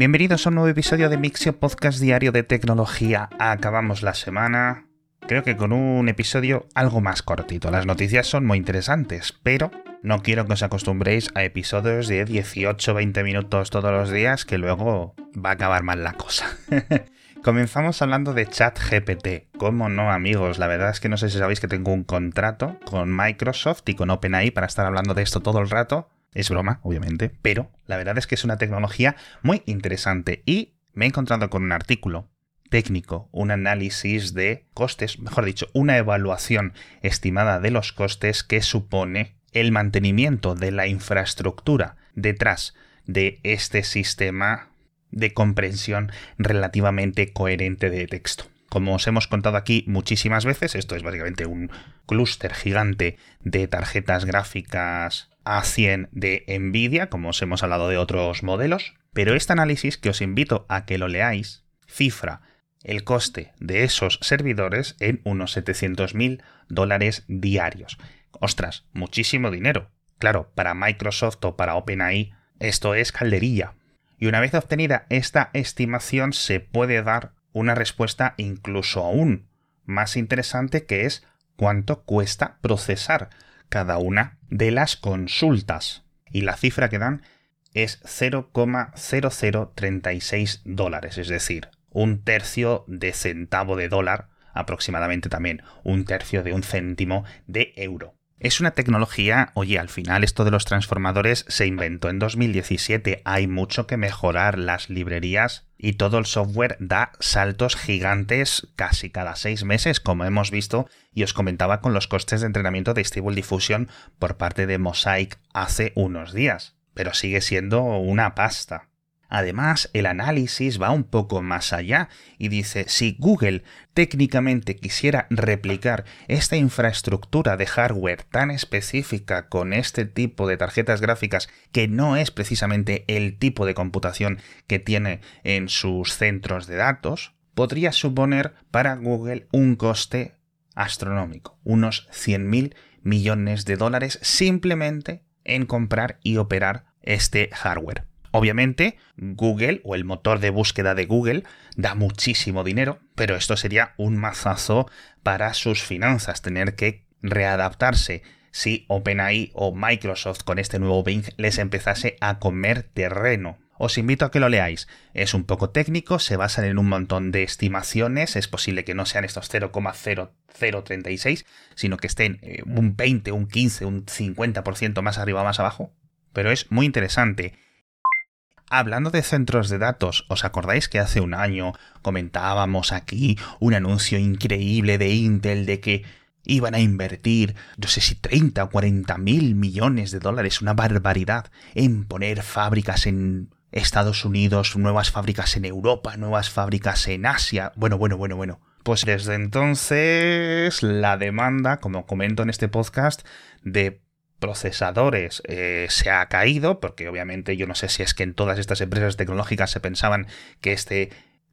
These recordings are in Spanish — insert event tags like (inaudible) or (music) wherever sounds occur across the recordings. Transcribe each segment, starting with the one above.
Bienvenidos a un nuevo episodio de Mixio Podcast Diario de Tecnología. Acabamos la semana, creo que con un episodio algo más cortito. Las noticias son muy interesantes, pero no quiero que os acostumbréis a episodios de 18-20 minutos todos los días, que luego va a acabar mal la cosa. (laughs) Comenzamos hablando de ChatGPT. ¿Cómo no, amigos? La verdad es que no sé si sabéis que tengo un contrato con Microsoft y con OpenAI para estar hablando de esto todo el rato. Es broma, obviamente, pero la verdad es que es una tecnología muy interesante y me he encontrado con un artículo técnico, un análisis de costes, mejor dicho, una evaluación estimada de los costes que supone el mantenimiento de la infraestructura detrás de este sistema de comprensión relativamente coherente de texto. Como os hemos contado aquí muchísimas veces, esto es básicamente un clúster gigante de tarjetas gráficas a100 de Nvidia, como os hemos hablado de otros modelos, pero este análisis que os invito a que lo leáis cifra el coste de esos servidores en unos 700.000 dólares diarios. Ostras, muchísimo dinero. Claro, para Microsoft o para OpenAI esto es calderilla. Y una vez obtenida esta estimación se puede dar una respuesta incluso aún más interesante que es cuánto cuesta procesar cada una de las consultas. Y la cifra que dan es 0,0036 dólares, es decir, un tercio de centavo de dólar, aproximadamente también un tercio de un céntimo de euro. Es una tecnología, oye, al final esto de los transformadores se inventó en 2017, hay mucho que mejorar, las librerías y todo el software da saltos gigantes casi cada seis meses, como hemos visto. Y os comentaba con los costes de entrenamiento de Stable Diffusion por parte de Mosaic hace unos días, pero sigue siendo una pasta. Además, el análisis va un poco más allá y dice, si Google técnicamente quisiera replicar esta infraestructura de hardware tan específica con este tipo de tarjetas gráficas que no es precisamente el tipo de computación que tiene en sus centros de datos, podría suponer para Google un coste astronómico, unos 100.000 millones de dólares simplemente en comprar y operar este hardware. Obviamente, Google o el motor de búsqueda de Google da muchísimo dinero, pero esto sería un mazazo para sus finanzas, tener que readaptarse si OpenAI o Microsoft con este nuevo Bing les empezase a comer terreno. Os invito a que lo leáis. Es un poco técnico, se basan en un montón de estimaciones, es posible que no sean estos 0,0036, sino que estén eh, un 20, un 15, un 50% más arriba o más abajo. Pero es muy interesante Hablando de centros de datos, ¿os acordáis que hace un año comentábamos aquí un anuncio increíble de Intel de que iban a invertir, no sé si 30 o 40 mil millones de dólares, una barbaridad, en poner fábricas en Estados Unidos, nuevas fábricas en Europa, nuevas fábricas en Asia? Bueno, bueno, bueno, bueno. Pues desde entonces la demanda, como comento en este podcast, de procesadores eh, se ha caído, porque obviamente yo no sé si es que en todas estas empresas tecnológicas se pensaban que este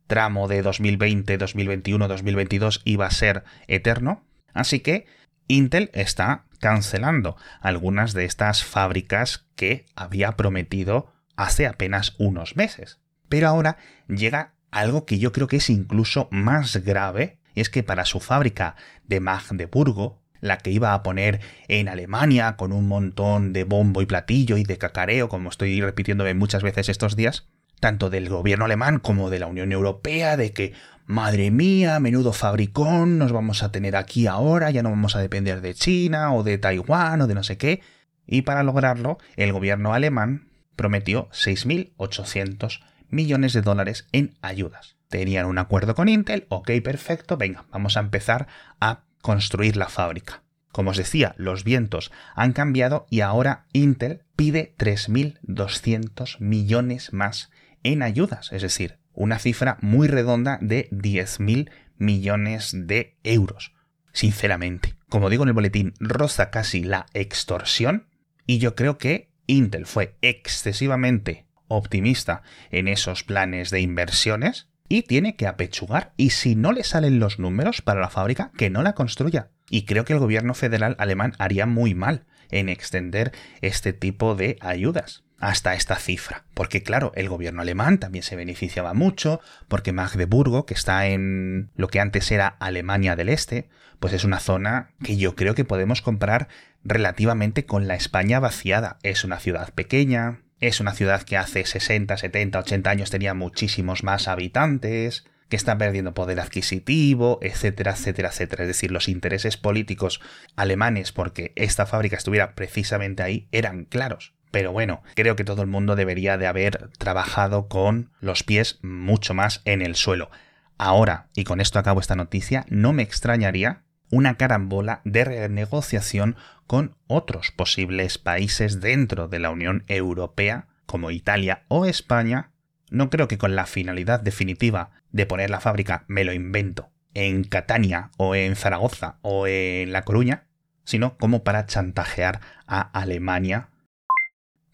tramo de 2020, 2021, 2022 iba a ser eterno. Así que Intel está cancelando algunas de estas fábricas que había prometido hace apenas unos meses. Pero ahora llega algo que yo creo que es incluso más grave, y es que para su fábrica de Magdeburgo, la que iba a poner en Alemania con un montón de bombo y platillo y de cacareo, como estoy repitiéndome muchas veces estos días, tanto del gobierno alemán como de la Unión Europea, de que, madre mía, menudo fabricón, nos vamos a tener aquí ahora, ya no vamos a depender de China o de Taiwán o de no sé qué. Y para lograrlo, el gobierno alemán prometió 6.800 millones de dólares en ayudas. Tenían un acuerdo con Intel, ok, perfecto, venga, vamos a empezar a construir la fábrica. Como os decía, los vientos han cambiado y ahora Intel pide 3.200 millones más en ayudas, es decir, una cifra muy redonda de 10.000 millones de euros. Sinceramente, como digo en el boletín, roza casi la extorsión y yo creo que Intel fue excesivamente optimista en esos planes de inversiones y tiene que apechugar. Y si no le salen los números para la fábrica, que no la construya. Y creo que el gobierno federal alemán haría muy mal en extender este tipo de ayudas. hasta esta cifra. Porque claro, el gobierno alemán también se beneficiaba mucho, porque Magdeburgo, que está en lo que antes era Alemania del Este, pues es una zona que yo creo que podemos comprar relativamente con la España vaciada. Es una ciudad pequeña, es una ciudad que hace 60, 70, 80 años tenía muchísimos más habitantes, que está perdiendo poder adquisitivo, etcétera, etcétera, etcétera. Es decir, los intereses políticos alemanes porque esta fábrica estuviera precisamente ahí eran claros. Pero bueno, creo que todo el mundo debería de haber trabajado con los pies mucho más en el suelo. Ahora, y con esto acabo esta noticia, no me extrañaría una carambola de renegociación con otros posibles países dentro de la Unión Europea, como Italia o España, no creo que con la finalidad definitiva de poner la fábrica, me lo invento, en Catania o en Zaragoza o en La Coruña, sino como para chantajear a Alemania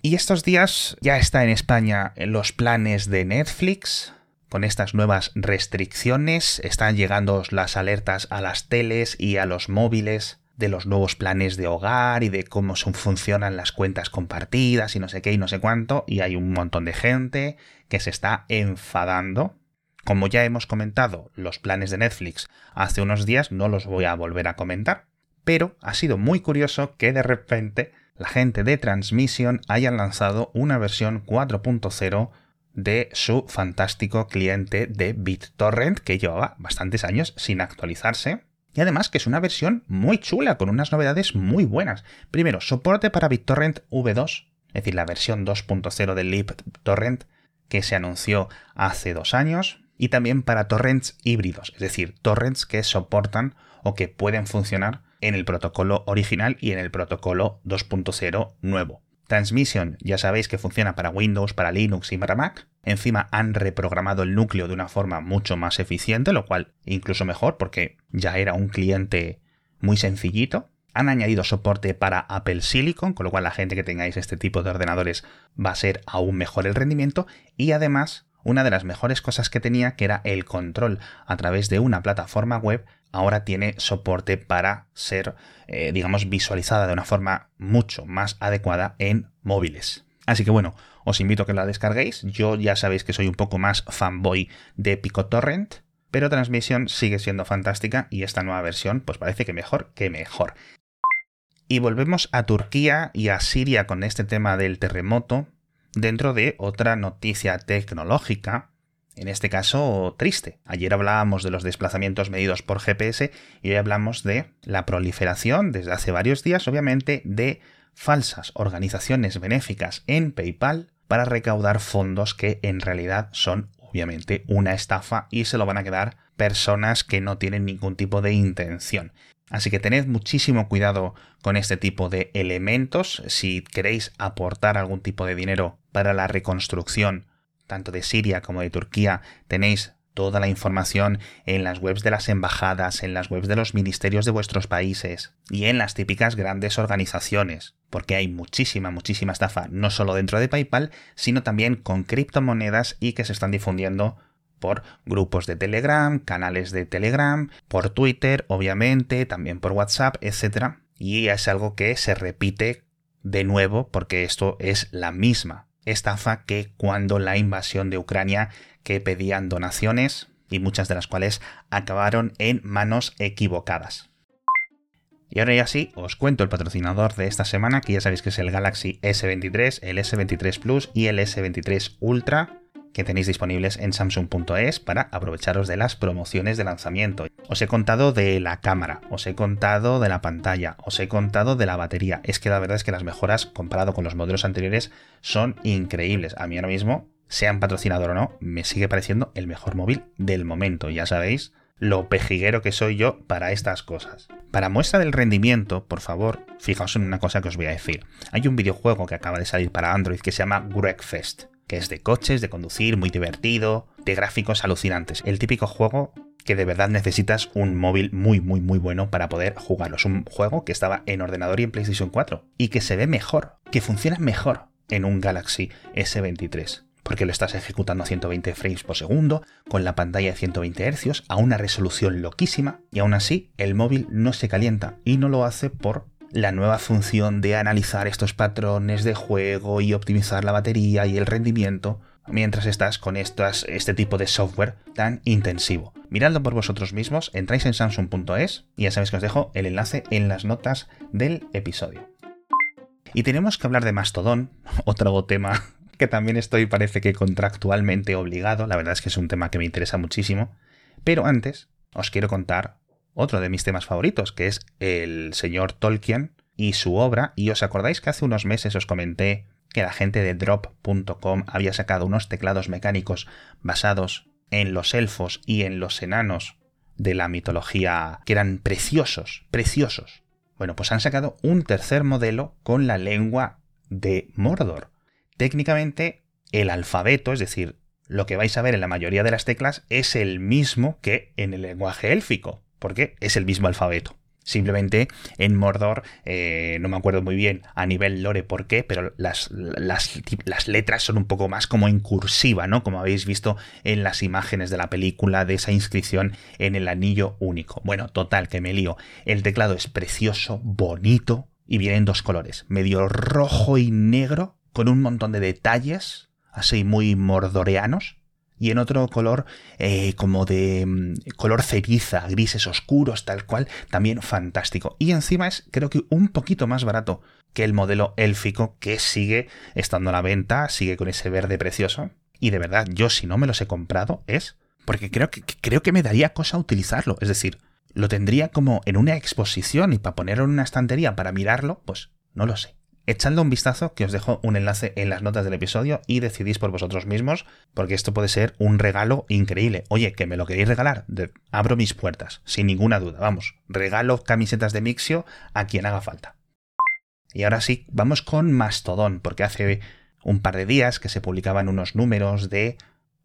y estos días ya está en España los planes de Netflix. Con estas nuevas restricciones están llegando las alertas a las teles y a los móviles de los nuevos planes de hogar y de cómo funcionan las cuentas compartidas y no sé qué y no sé cuánto. Y hay un montón de gente que se está enfadando. Como ya hemos comentado los planes de Netflix hace unos días, no los voy a volver a comentar. Pero ha sido muy curioso que de repente la gente de Transmission hayan lanzado una versión 4.0 de su fantástico cliente de BitTorrent que llevaba bastantes años sin actualizarse. Y además que es una versión muy chula, con unas novedades muy buenas. Primero, soporte para BitTorrent V2, es decir, la versión 2.0 del LibTorrent que se anunció hace dos años. Y también para torrents híbridos, es decir, torrents que soportan o que pueden funcionar en el protocolo original y en el protocolo 2.0 nuevo. Transmission ya sabéis que funciona para Windows, para Linux y para Mac. Encima han reprogramado el núcleo de una forma mucho más eficiente, lo cual incluso mejor porque ya era un cliente muy sencillito. Han añadido soporte para Apple Silicon, con lo cual la gente que tengáis este tipo de ordenadores va a ser aún mejor el rendimiento. Y además, una de las mejores cosas que tenía, que era el control a través de una plataforma web, ahora tiene soporte para ser, eh, digamos, visualizada de una forma mucho más adecuada en móviles. Así que bueno, os invito a que la descarguéis. Yo ya sabéis que soy un poco más fanboy de PicoTorrent, pero Transmission sigue siendo fantástica y esta nueva versión pues parece que mejor que mejor. Y volvemos a Turquía y a Siria con este tema del terremoto dentro de otra noticia tecnológica en este caso triste. Ayer hablábamos de los desplazamientos medidos por GPS y hoy hablamos de la proliferación, desde hace varios días obviamente, de falsas organizaciones benéficas en PayPal para recaudar fondos que en realidad son obviamente una estafa y se lo van a quedar personas que no tienen ningún tipo de intención. Así que tened muchísimo cuidado con este tipo de elementos. Si queréis aportar algún tipo de dinero para la reconstrucción tanto de Siria como de Turquía, tenéis toda la información en las webs de las embajadas, en las webs de los ministerios de vuestros países y en las típicas grandes organizaciones, porque hay muchísima, muchísima estafa, no solo dentro de PayPal, sino también con criptomonedas y que se están difundiendo por grupos de Telegram, canales de Telegram, por Twitter, obviamente, también por WhatsApp, etc. Y es algo que se repite de nuevo porque esto es la misma estafa que cuando la invasión de Ucrania que pedían donaciones y muchas de las cuales acabaron en manos equivocadas. Y ahora ya sí, os cuento el patrocinador de esta semana, que ya sabéis que es el Galaxy S23, el S23 Plus y el S23 Ultra, que tenéis disponibles en samsung.es para aprovecharos de las promociones de lanzamiento. Os he contado de la cámara, os he contado de la pantalla, os he contado de la batería. Es que la verdad es que las mejoras comparado con los modelos anteriores son increíbles. A mí ahora mismo, sean patrocinador o no, me sigue pareciendo el mejor móvil del momento. Ya sabéis lo pejiguero que soy yo para estas cosas. Para muestra del rendimiento, por favor, fijaos en una cosa que os voy a decir. Hay un videojuego que acaba de salir para Android que se llama Wreckfest es de coches, de conducir, muy divertido, de gráficos alucinantes. El típico juego que de verdad necesitas un móvil muy, muy, muy bueno para poder jugarlo. Es un juego que estaba en ordenador y en PlayStation 4 y que se ve mejor, que funciona mejor en un Galaxy S23 porque lo estás ejecutando a 120 frames por segundo, con la pantalla de 120 Hz, a una resolución loquísima, y aún así el móvil no se calienta, y no lo hace por la nueva función de analizar estos patrones de juego y optimizar la batería y el rendimiento mientras estás con estas, este tipo de software tan intensivo. Miradlo por vosotros mismos, entráis en samsung.es y ya sabéis que os dejo el enlace en las notas del episodio. Y tenemos que hablar de Mastodon, (laughs) otro tema (laughs) que también estoy parece que contractualmente obligado, la verdad es que es un tema que me interesa muchísimo, pero antes os quiero contar otro de mis temas favoritos, que es el señor Tolkien y su obra, y os acordáis que hace unos meses os comenté que la gente de drop.com había sacado unos teclados mecánicos basados en los elfos y en los enanos de la mitología que eran preciosos, preciosos. Bueno, pues han sacado un tercer modelo con la lengua de Mordor. Técnicamente, el alfabeto, es decir, lo que vais a ver en la mayoría de las teclas, es el mismo que en el lenguaje élfico, porque es el mismo alfabeto. Simplemente en Mordor, eh, no me acuerdo muy bien a nivel lore por qué, pero las, las, letras son un poco más como en cursiva, ¿no? Como habéis visto en las imágenes de la película de esa inscripción en el anillo único. Bueno, total, que me lío. El teclado es precioso, bonito y viene en dos colores, medio rojo y negro, con un montón de detalles, así muy mordoreanos y en otro color eh, como de mm, color ceriza, grises oscuros, tal cual, también fantástico. Y encima es creo que un poquito más barato que el modelo élfico que sigue estando a la venta, sigue con ese verde precioso. Y de verdad, yo si no me los he comprado es porque creo que, creo que me daría cosa utilizarlo. Es decir, lo tendría como en una exposición y para ponerlo en una estantería para mirarlo, pues no lo sé. Echadle un vistazo, que os dejo un enlace en las notas del episodio y decidís por vosotros mismos, porque esto puede ser un regalo increíble. Oye, que me lo queréis regalar, abro mis puertas, sin ninguna duda. Vamos, regalo camisetas de Mixio a quien haga falta. Y ahora sí, vamos con Mastodon, porque hace un par de días que se publicaban unos números de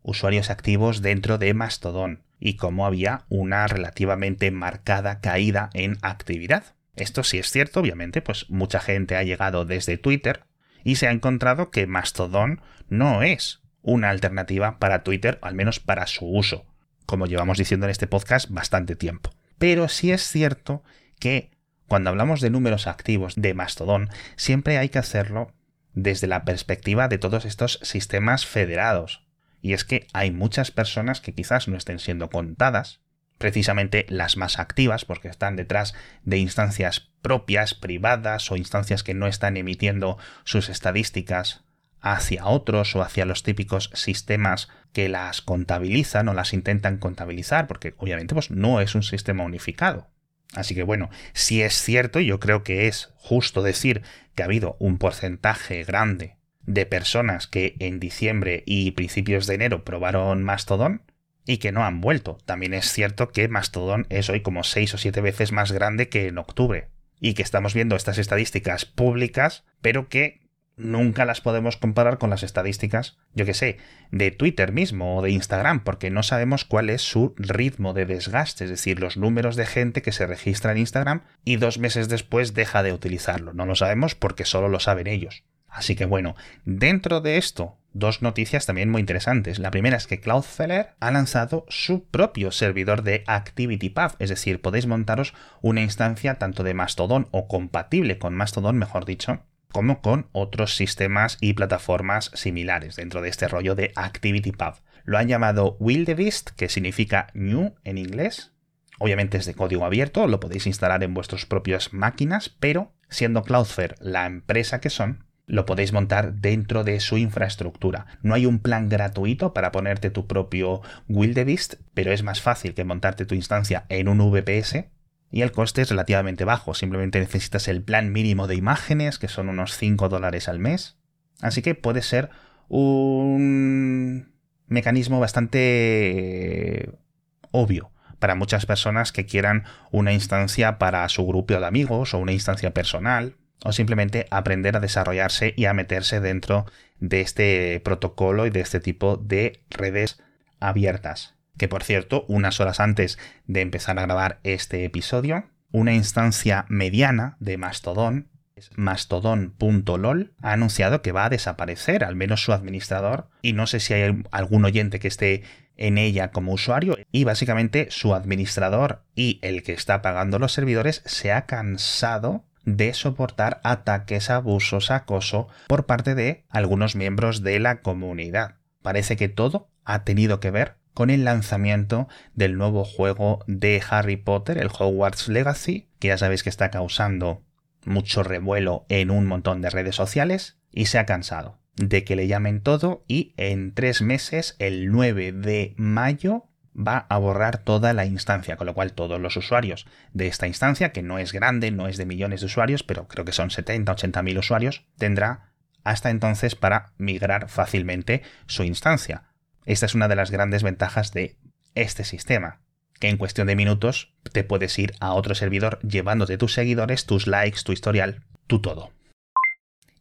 usuarios activos dentro de Mastodon y cómo había una relativamente marcada caída en actividad. Esto sí es cierto, obviamente, pues mucha gente ha llegado desde Twitter y se ha encontrado que Mastodon no es una alternativa para Twitter, al menos para su uso, como llevamos diciendo en este podcast bastante tiempo. Pero sí es cierto que cuando hablamos de números activos de Mastodon, siempre hay que hacerlo desde la perspectiva de todos estos sistemas federados. Y es que hay muchas personas que quizás no estén siendo contadas, precisamente las más activas, porque están detrás de instancias propias, privadas o instancias que no están emitiendo sus estadísticas hacia otros o hacia los típicos sistemas que las contabilizan o las intentan contabilizar, porque obviamente pues, no es un sistema unificado. Así que bueno, si es cierto, yo creo que es justo decir que ha habido un porcentaje grande de personas que en diciembre y principios de enero probaron Mastodon, y que no han vuelto. También es cierto que Mastodon es hoy como seis o siete veces más grande que en octubre y que estamos viendo estas estadísticas públicas, pero que nunca las podemos comparar con las estadísticas, yo que sé, de Twitter mismo o de Instagram, porque no sabemos cuál es su ritmo de desgaste, es decir, los números de gente que se registra en Instagram y dos meses después deja de utilizarlo. No lo sabemos porque solo lo saben ellos. Así que bueno, dentro de esto, dos noticias también muy interesantes. La primera es que Cloudflare ha lanzado su propio servidor de ActivityPub, es decir, podéis montaros una instancia tanto de Mastodon o compatible con Mastodon, mejor dicho, como con otros sistemas y plataformas similares dentro de este rollo de ActivityPub. Lo han llamado Wildebeest, que significa new en inglés. Obviamente es de código abierto, lo podéis instalar en vuestras propias máquinas, pero siendo Cloudflare la empresa que son, lo podéis montar dentro de su infraestructura. No hay un plan gratuito para ponerte tu propio Wildebeest, pero es más fácil que montarte tu instancia en un VPS y el coste es relativamente bajo. Simplemente necesitas el plan mínimo de imágenes, que son unos 5 dólares al mes. Así que puede ser un mecanismo bastante obvio para muchas personas que quieran una instancia para su grupo de amigos o una instancia personal o simplemente aprender a desarrollarse y a meterse dentro de este protocolo y de este tipo de redes abiertas. Que por cierto, unas horas antes de empezar a grabar este episodio, una instancia mediana de Mastodon, mastodon.lol, ha anunciado que va a desaparecer, al menos su administrador, y no sé si hay algún oyente que esté en ella como usuario, y básicamente su administrador y el que está pagando los servidores se ha cansado de soportar ataques, abusos, acoso por parte de algunos miembros de la comunidad. Parece que todo ha tenido que ver con el lanzamiento del nuevo juego de Harry Potter, el Hogwarts Legacy, que ya sabéis que está causando mucho revuelo en un montón de redes sociales y se ha cansado de que le llamen todo y en tres meses, el 9 de mayo, va a borrar toda la instancia, con lo cual todos los usuarios de esta instancia, que no es grande, no es de millones de usuarios, pero creo que son 70, 80 mil usuarios, tendrá hasta entonces para migrar fácilmente su instancia. Esta es una de las grandes ventajas de este sistema, que en cuestión de minutos te puedes ir a otro servidor llevándote tus seguidores, tus likes, tu historial, tu todo.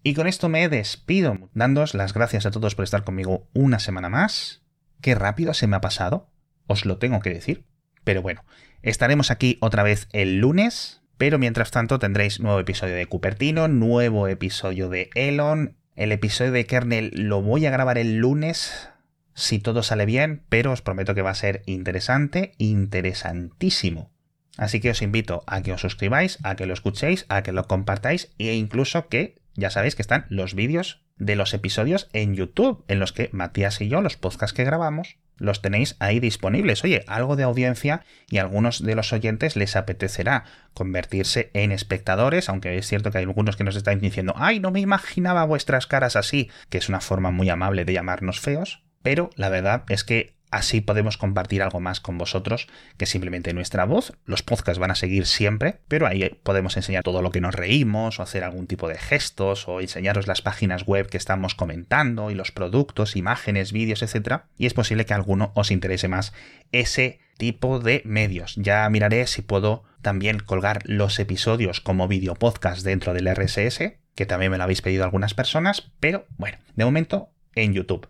Y con esto me despido, dándos las gracias a todos por estar conmigo una semana más. Qué rápido se me ha pasado os lo tengo que decir. Pero bueno, estaremos aquí otra vez el lunes, pero mientras tanto tendréis nuevo episodio de Cupertino, nuevo episodio de Elon, el episodio de Kernel lo voy a grabar el lunes, si todo sale bien, pero os prometo que va a ser interesante, interesantísimo. Así que os invito a que os suscribáis, a que lo escuchéis, a que lo compartáis e incluso que ya sabéis que están los vídeos de los episodios en YouTube, en los que Matías y yo, los podcasts que grabamos, los tenéis ahí disponibles. Oye, algo de audiencia y a algunos de los oyentes les apetecerá convertirse en espectadores, aunque es cierto que hay algunos que nos están diciendo, ay, no me imaginaba vuestras caras así, que es una forma muy amable de llamarnos feos, pero la verdad es que Así podemos compartir algo más con vosotros que simplemente nuestra voz. Los podcasts van a seguir siempre, pero ahí podemos enseñar todo lo que nos reímos o hacer algún tipo de gestos o enseñaros las páginas web que estamos comentando y los productos, imágenes, vídeos, etc. Y es posible que a alguno os interese más ese tipo de medios. Ya miraré si puedo también colgar los episodios como vídeo podcast dentro del RSS, que también me lo habéis pedido algunas personas, pero bueno, de momento en YouTube.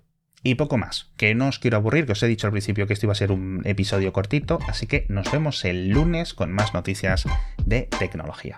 Y poco más, que no os quiero aburrir, que os he dicho al principio que esto iba a ser un episodio cortito, así que nos vemos el lunes con más noticias de tecnología.